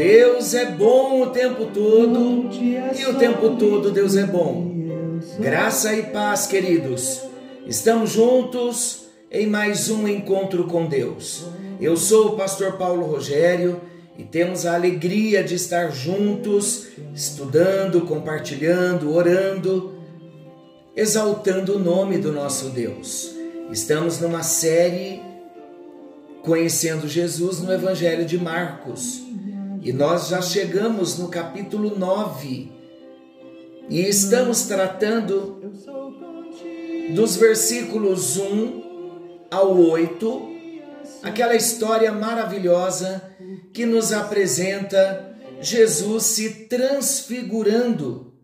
Deus é bom o tempo todo e o tempo todo Deus é bom. Graça e paz, queridos. Estamos juntos em mais um encontro com Deus. Eu sou o pastor Paulo Rogério e temos a alegria de estar juntos, estudando, compartilhando, orando, exaltando o nome do nosso Deus. Estamos numa série conhecendo Jesus no Evangelho de Marcos. E nós já chegamos no capítulo 9 e estamos tratando dos versículos 1 ao 8, aquela história maravilhosa que nos apresenta Jesus se transfigurando,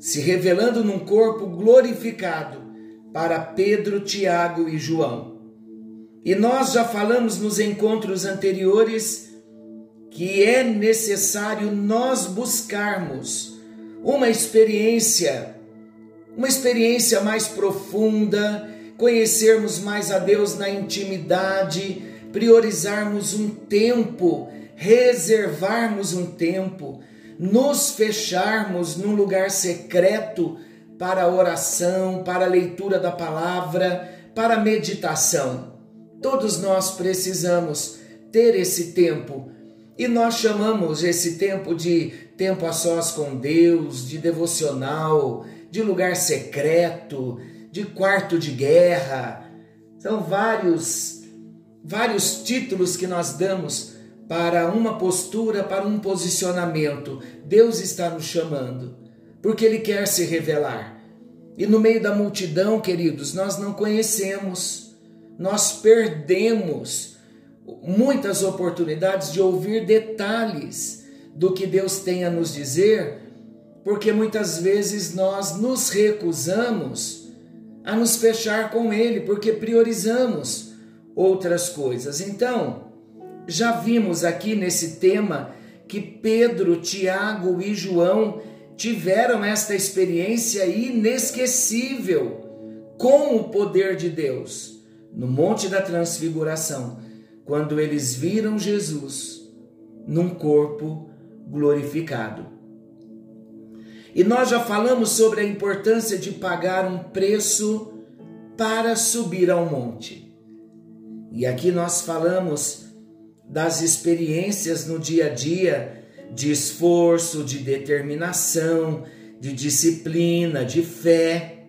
se revelando num corpo glorificado para Pedro, Tiago e João. E nós já falamos nos encontros anteriores que é necessário nós buscarmos uma experiência, uma experiência mais profunda, conhecermos mais a Deus na intimidade, priorizarmos um tempo, reservarmos um tempo, nos fecharmos num lugar secreto para a oração, para a leitura da palavra, para a meditação. Todos nós precisamos ter esse tempo e nós chamamos esse tempo de tempo a sós com Deus, de devocional, de lugar secreto, de quarto de guerra. São vários vários títulos que nós damos para uma postura, para um posicionamento. Deus está nos chamando, porque ele quer se revelar. E no meio da multidão, queridos, nós não conhecemos, nós perdemos muitas oportunidades de ouvir detalhes do que Deus tem a nos dizer, porque muitas vezes nós nos recusamos a nos fechar com Ele, porque priorizamos outras coisas. Então, já vimos aqui nesse tema que Pedro, Tiago e João tiveram esta experiência inesquecível com o poder de Deus no Monte da Transfiguração quando eles viram Jesus num corpo glorificado. E nós já falamos sobre a importância de pagar um preço para subir ao monte. E aqui nós falamos das experiências no dia a dia de esforço, de determinação, de disciplina, de fé,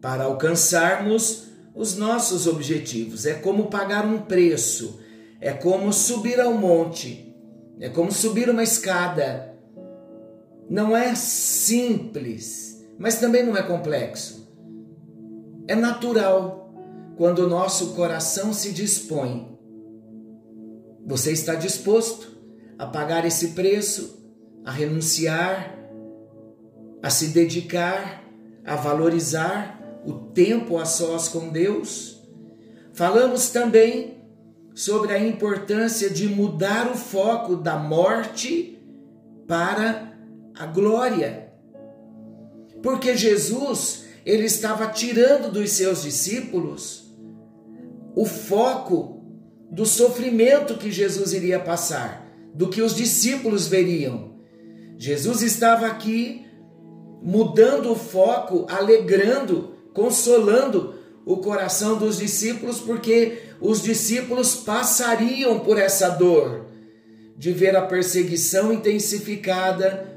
para alcançarmos os nossos objetivos. É como pagar um preço, é como subir ao monte, é como subir uma escada. Não é simples, mas também não é complexo. É natural quando o nosso coração se dispõe. Você está disposto a pagar esse preço, a renunciar, a se dedicar, a valorizar o tempo a sós com Deus. Falamos também sobre a importância de mudar o foco da morte para a glória. Porque Jesus, ele estava tirando dos seus discípulos o foco do sofrimento que Jesus iria passar, do que os discípulos veriam. Jesus estava aqui mudando o foco, alegrando consolando o coração dos discípulos, porque os discípulos passariam por essa dor de ver a perseguição intensificada,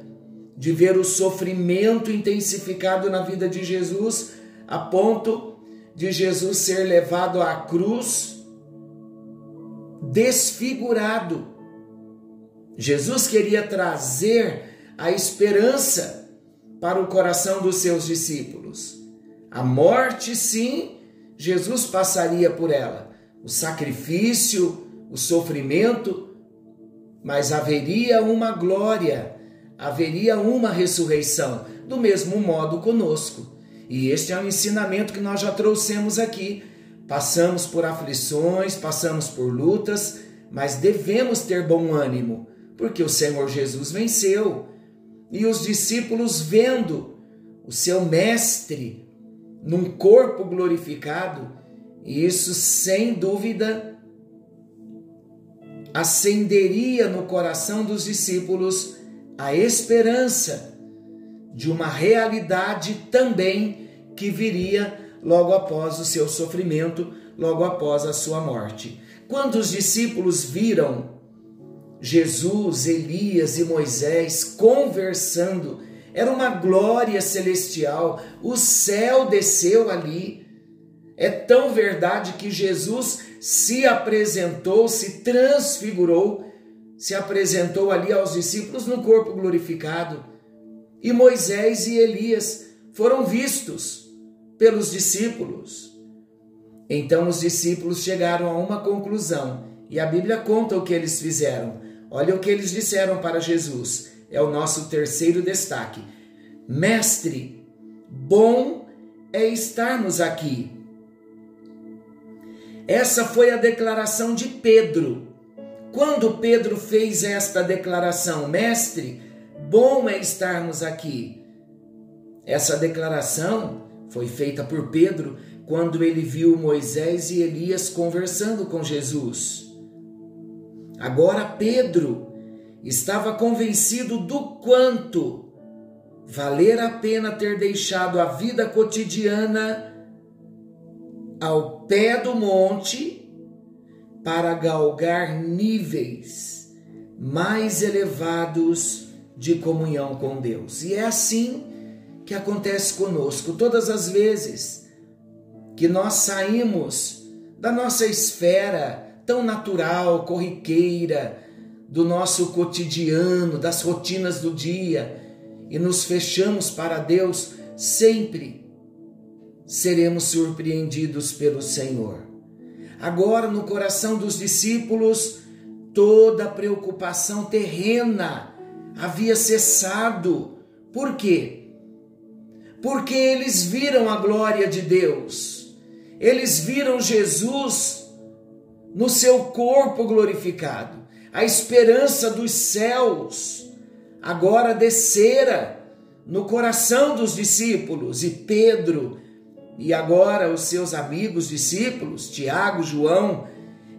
de ver o sofrimento intensificado na vida de Jesus, a ponto de Jesus ser levado à cruz desfigurado. Jesus queria trazer a esperança para o coração dos seus discípulos. A morte, sim, Jesus passaria por ela. O sacrifício, o sofrimento, mas haveria uma glória, haveria uma ressurreição, do mesmo modo conosco. E este é um ensinamento que nós já trouxemos aqui. Passamos por aflições, passamos por lutas, mas devemos ter bom ânimo, porque o Senhor Jesus venceu. E os discípulos, vendo o seu Mestre num corpo glorificado, isso sem dúvida acenderia no coração dos discípulos a esperança de uma realidade também que viria logo após o seu sofrimento, logo após a sua morte. Quando os discípulos viram Jesus, Elias e Moisés conversando, era uma glória celestial, o céu desceu ali. É tão verdade que Jesus se apresentou, se transfigurou, se apresentou ali aos discípulos no corpo glorificado e Moisés e Elias foram vistos pelos discípulos. Então os discípulos chegaram a uma conclusão, e a Bíblia conta o que eles fizeram. Olha o que eles disseram para Jesus. É o nosso terceiro destaque. Mestre, bom é estarmos aqui. Essa foi a declaração de Pedro. Quando Pedro fez esta declaração, mestre, bom é estarmos aqui. Essa declaração foi feita por Pedro quando ele viu Moisés e Elias conversando com Jesus. Agora Pedro estava convencido do quanto valer a pena ter deixado a vida cotidiana ao pé do monte para galgar níveis mais elevados de comunhão com Deus. E é assim que acontece conosco todas as vezes que nós saímos da nossa esfera tão natural, corriqueira, do nosso cotidiano, das rotinas do dia e nos fechamos para Deus, sempre seremos surpreendidos pelo Senhor. Agora, no coração dos discípulos, toda preocupação terrena havia cessado. Por quê? Porque eles viram a glória de Deus, eles viram Jesus no seu corpo glorificado, a esperança dos céus agora descera no coração dos discípulos. E Pedro e agora os seus amigos discípulos, Tiago, João,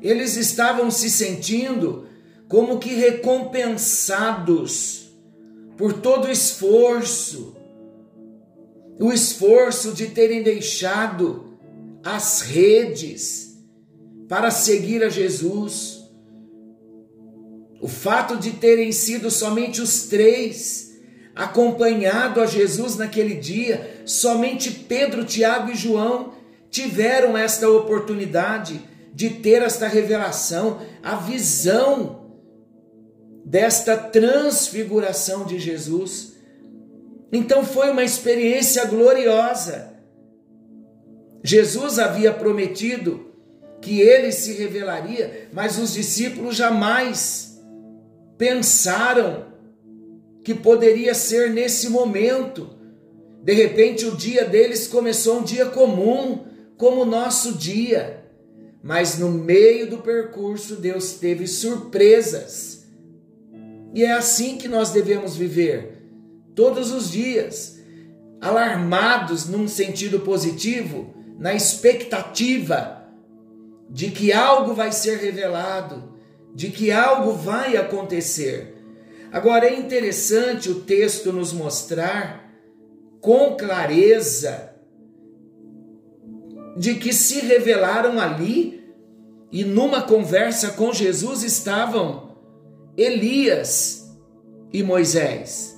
eles estavam se sentindo como que recompensados por todo o esforço, o esforço de terem deixado as redes para seguir a Jesus, o fato de terem sido somente os três acompanhado a Jesus naquele dia, somente Pedro, Tiago e João tiveram esta oportunidade de ter esta revelação, a visão desta transfiguração de Jesus. Então foi uma experiência gloriosa. Jesus havia prometido que ele se revelaria, mas os discípulos jamais pensaram que poderia ser nesse momento. De repente, o dia deles começou um dia comum, como o nosso dia. Mas no meio do percurso, Deus teve surpresas e é assim que nós devemos viver, todos os dias, alarmados num sentido positivo, na expectativa de que algo vai ser revelado, de que algo vai acontecer. Agora é interessante o texto nos mostrar com clareza de que se revelaram ali e numa conversa com Jesus estavam Elias e Moisés.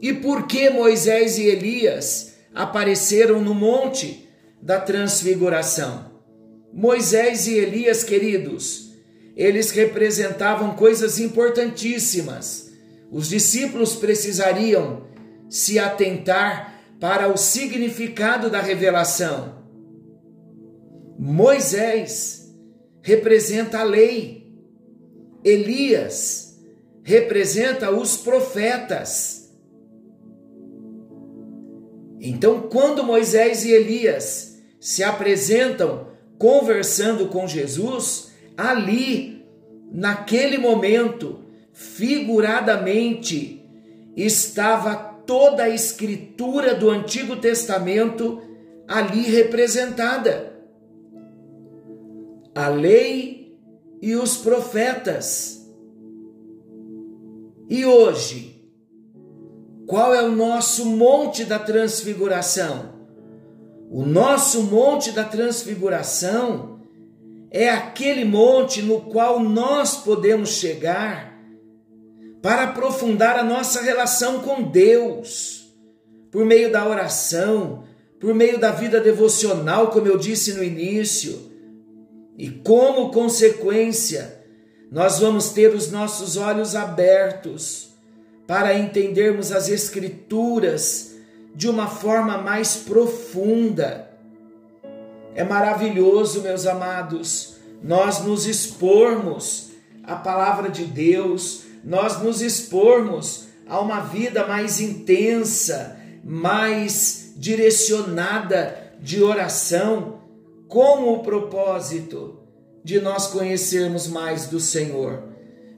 E por que Moisés e Elias apareceram no monte da transfiguração? Moisés e Elias, queridos, eles representavam coisas importantíssimas. Os discípulos precisariam se atentar para o significado da revelação. Moisés representa a lei, Elias representa os profetas. Então, quando Moisés e Elias se apresentam conversando com Jesus, ali, naquele momento, figuradamente, estava toda a escritura do Antigo Testamento ali representada. A lei e os profetas. E hoje, qual é o nosso monte da transfiguração? O nosso monte da transfiguração é aquele monte no qual nós podemos chegar para aprofundar a nossa relação com Deus, por meio da oração, por meio da vida devocional, como eu disse no início. E como consequência, nós vamos ter os nossos olhos abertos para entendermos as Escrituras de uma forma mais profunda. É maravilhoso, meus amados, nós nos expormos à palavra de Deus, nós nos expormos a uma vida mais intensa, mais direcionada de oração, com o propósito de nós conhecermos mais do Senhor.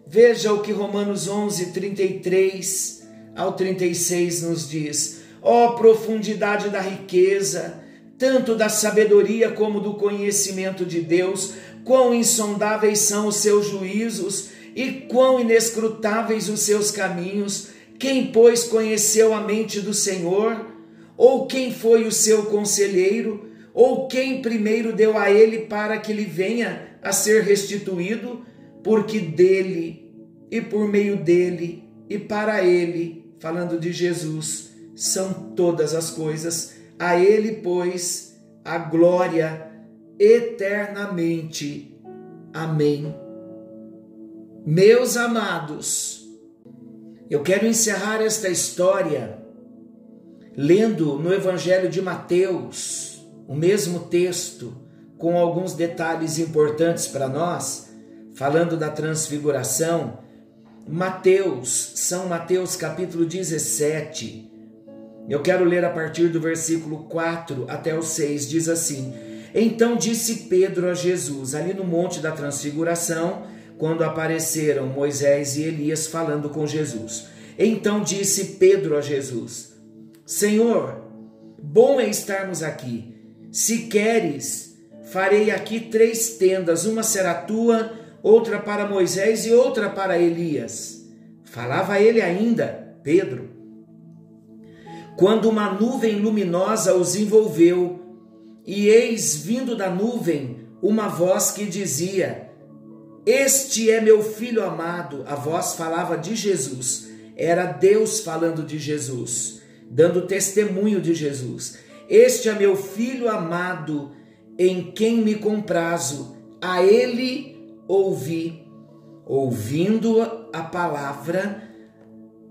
Veja o que Romanos 11, 33 ao 36 nos diz: ó oh, profundidade da riqueza, tanto da sabedoria como do conhecimento de Deus, quão insondáveis são os seus juízos e quão inescrutáveis os seus caminhos. Quem, pois, conheceu a mente do Senhor? Ou quem foi o seu conselheiro? Ou quem primeiro deu a ele para que lhe venha a ser restituído? Porque dele e por meio dele e para ele, falando de Jesus, são todas as coisas. A ele, pois, a glória eternamente. Amém. Meus amados, eu quero encerrar esta história lendo no Evangelho de Mateus o mesmo texto, com alguns detalhes importantes para nós, falando da transfiguração. Mateus, São Mateus capítulo 17. Eu quero ler a partir do versículo 4 até o 6, diz assim: Então disse Pedro a Jesus, ali no Monte da Transfiguração, quando apareceram Moisés e Elias falando com Jesus. Então disse Pedro a Jesus: Senhor, bom é estarmos aqui. Se queres, farei aqui três tendas: uma será tua, outra para Moisés e outra para Elias. Falava ele ainda, Pedro, quando uma nuvem luminosa os envolveu, e eis vindo da nuvem uma voz que dizia: este é meu filho amado. A voz falava de Jesus. Era Deus falando de Jesus, dando testemunho de Jesus. Este é meu filho amado, em quem me comprazo. A ele ouvi. Ouvindo a palavra,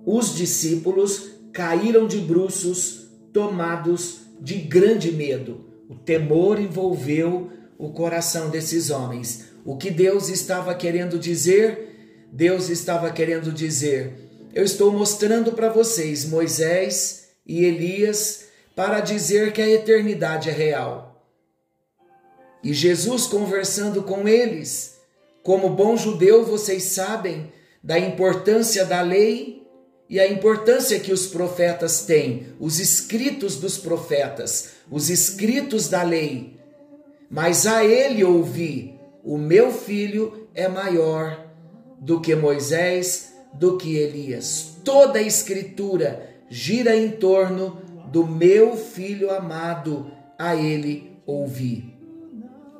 os discípulos caíram de bruços, tomados de grande medo. O temor envolveu o coração desses homens. O que Deus estava querendo dizer? Deus estava querendo dizer: eu estou mostrando para vocês Moisés e Elias para dizer que a eternidade é real. E Jesus conversando com eles, como bom judeu, vocês sabem da importância da lei e a importância que os profetas têm, os escritos dos profetas, os escritos da lei. Mas a ele ouvi o meu filho é maior do que Moisés, do que Elias. Toda a escritura gira em torno do meu filho amado, a ele ouvi.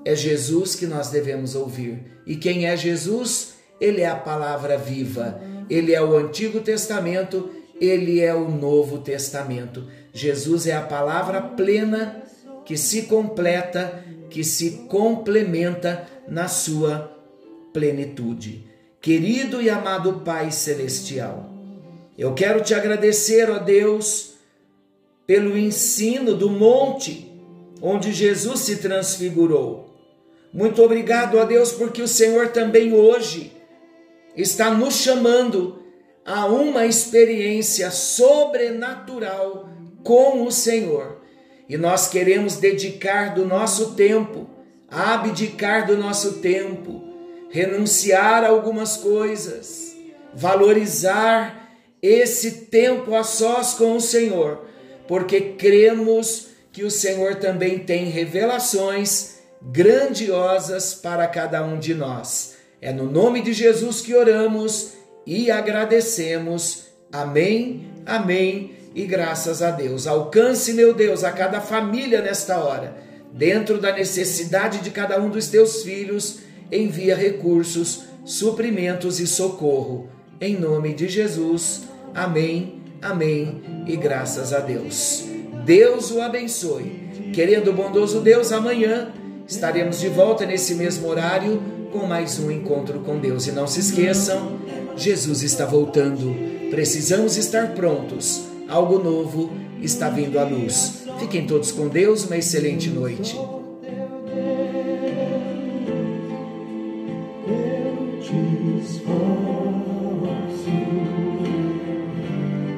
É Jesus que nós devemos ouvir. E quem é Jesus? Ele é a palavra viva. Ele é o Antigo Testamento, ele é o Novo Testamento. Jesus é a palavra plena que se completa, que se complementa na sua plenitude. Querido e amado Pai Celestial, eu quero te agradecer, ó Deus, pelo ensino do monte onde Jesus se transfigurou. Muito obrigado, ó Deus, porque o Senhor também hoje está nos chamando a uma experiência sobrenatural com o Senhor. E nós queremos dedicar do nosso tempo, abdicar do nosso tempo, renunciar a algumas coisas, valorizar esse tempo a sós com o Senhor, porque cremos que o Senhor também tem revelações grandiosas para cada um de nós. É no nome de Jesus que oramos e agradecemos. Amém, amém e graças a Deus. Alcance, meu Deus, a cada família nesta hora, dentro da necessidade de cada um dos teus filhos, envia recursos, suprimentos e socorro. Em nome de Jesus. Amém, amém e graças a Deus. Deus o abençoe. Querendo bondoso Deus, amanhã estaremos de volta nesse mesmo horário com mais um encontro com Deus. E não se esqueçam, Jesus está voltando. Precisamos estar prontos. Algo novo está vindo à luz. Fiquem todos com Deus, uma excelente noite.